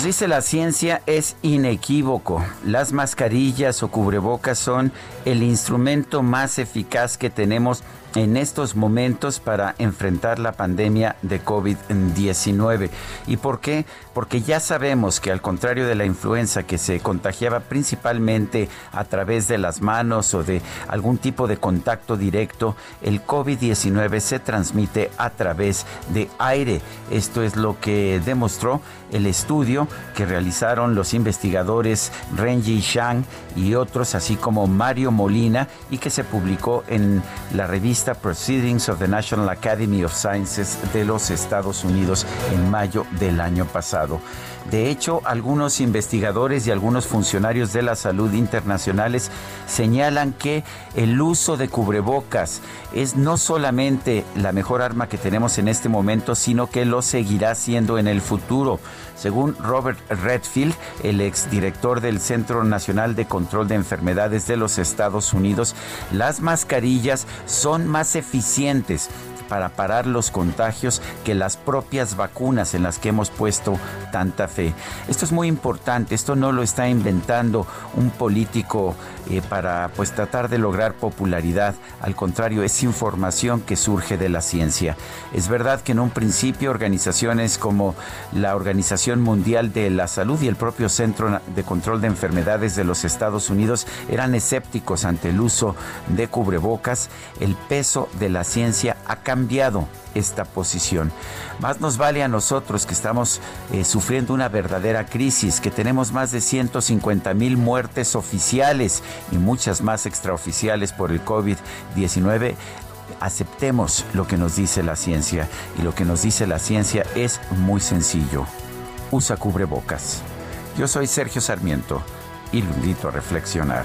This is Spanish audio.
Nos dice la ciencia es inequívoco. Las mascarillas o cubrebocas son el instrumento más eficaz que tenemos en estos momentos para enfrentar la pandemia de COVID-19. ¿Y por qué? Porque ya sabemos que al contrario de la influenza que se contagiaba principalmente a través de las manos o de algún tipo de contacto directo, el COVID-19 se transmite a través de aire. Esto es lo que demostró el estudio que realizaron los investigadores Renji Shang y otros, así como Mario Molina, y que se publicó en la revista Proceedings of the National Academy of Sciences de los Estados Unidos en mayo del año pasado. De hecho, algunos investigadores y algunos funcionarios de la salud internacionales señalan que el uso de cubrebocas es no solamente la mejor arma que tenemos en este momento, sino que lo seguirá siendo en el futuro. Según Robert Redfield, el exdirector del Centro Nacional de Control de Enfermedades de los Estados Unidos, las mascarillas son más eficientes para parar los contagios que las propias vacunas en las que hemos puesto tanta fe. Esto es muy importante, esto no lo está inventando un político eh, para pues tratar de lograr popularidad, al contrario, es información que surge de la ciencia. Es verdad que en un principio organizaciones como la Organización Mundial de la Salud y el propio Centro de Control de Enfermedades de los Estados Unidos eran escépticos ante el uso de cubrebocas, el peso de la ciencia ha cambiado cambiado esta posición. Más nos vale a nosotros que estamos eh, sufriendo una verdadera crisis, que tenemos más de 150 mil muertes oficiales y muchas más extraoficiales por el COVID-19 aceptemos lo que nos dice la ciencia y lo que nos dice la ciencia es muy sencillo. Usa cubrebocas. Yo soy Sergio Sarmiento y lo invito a reflexionar.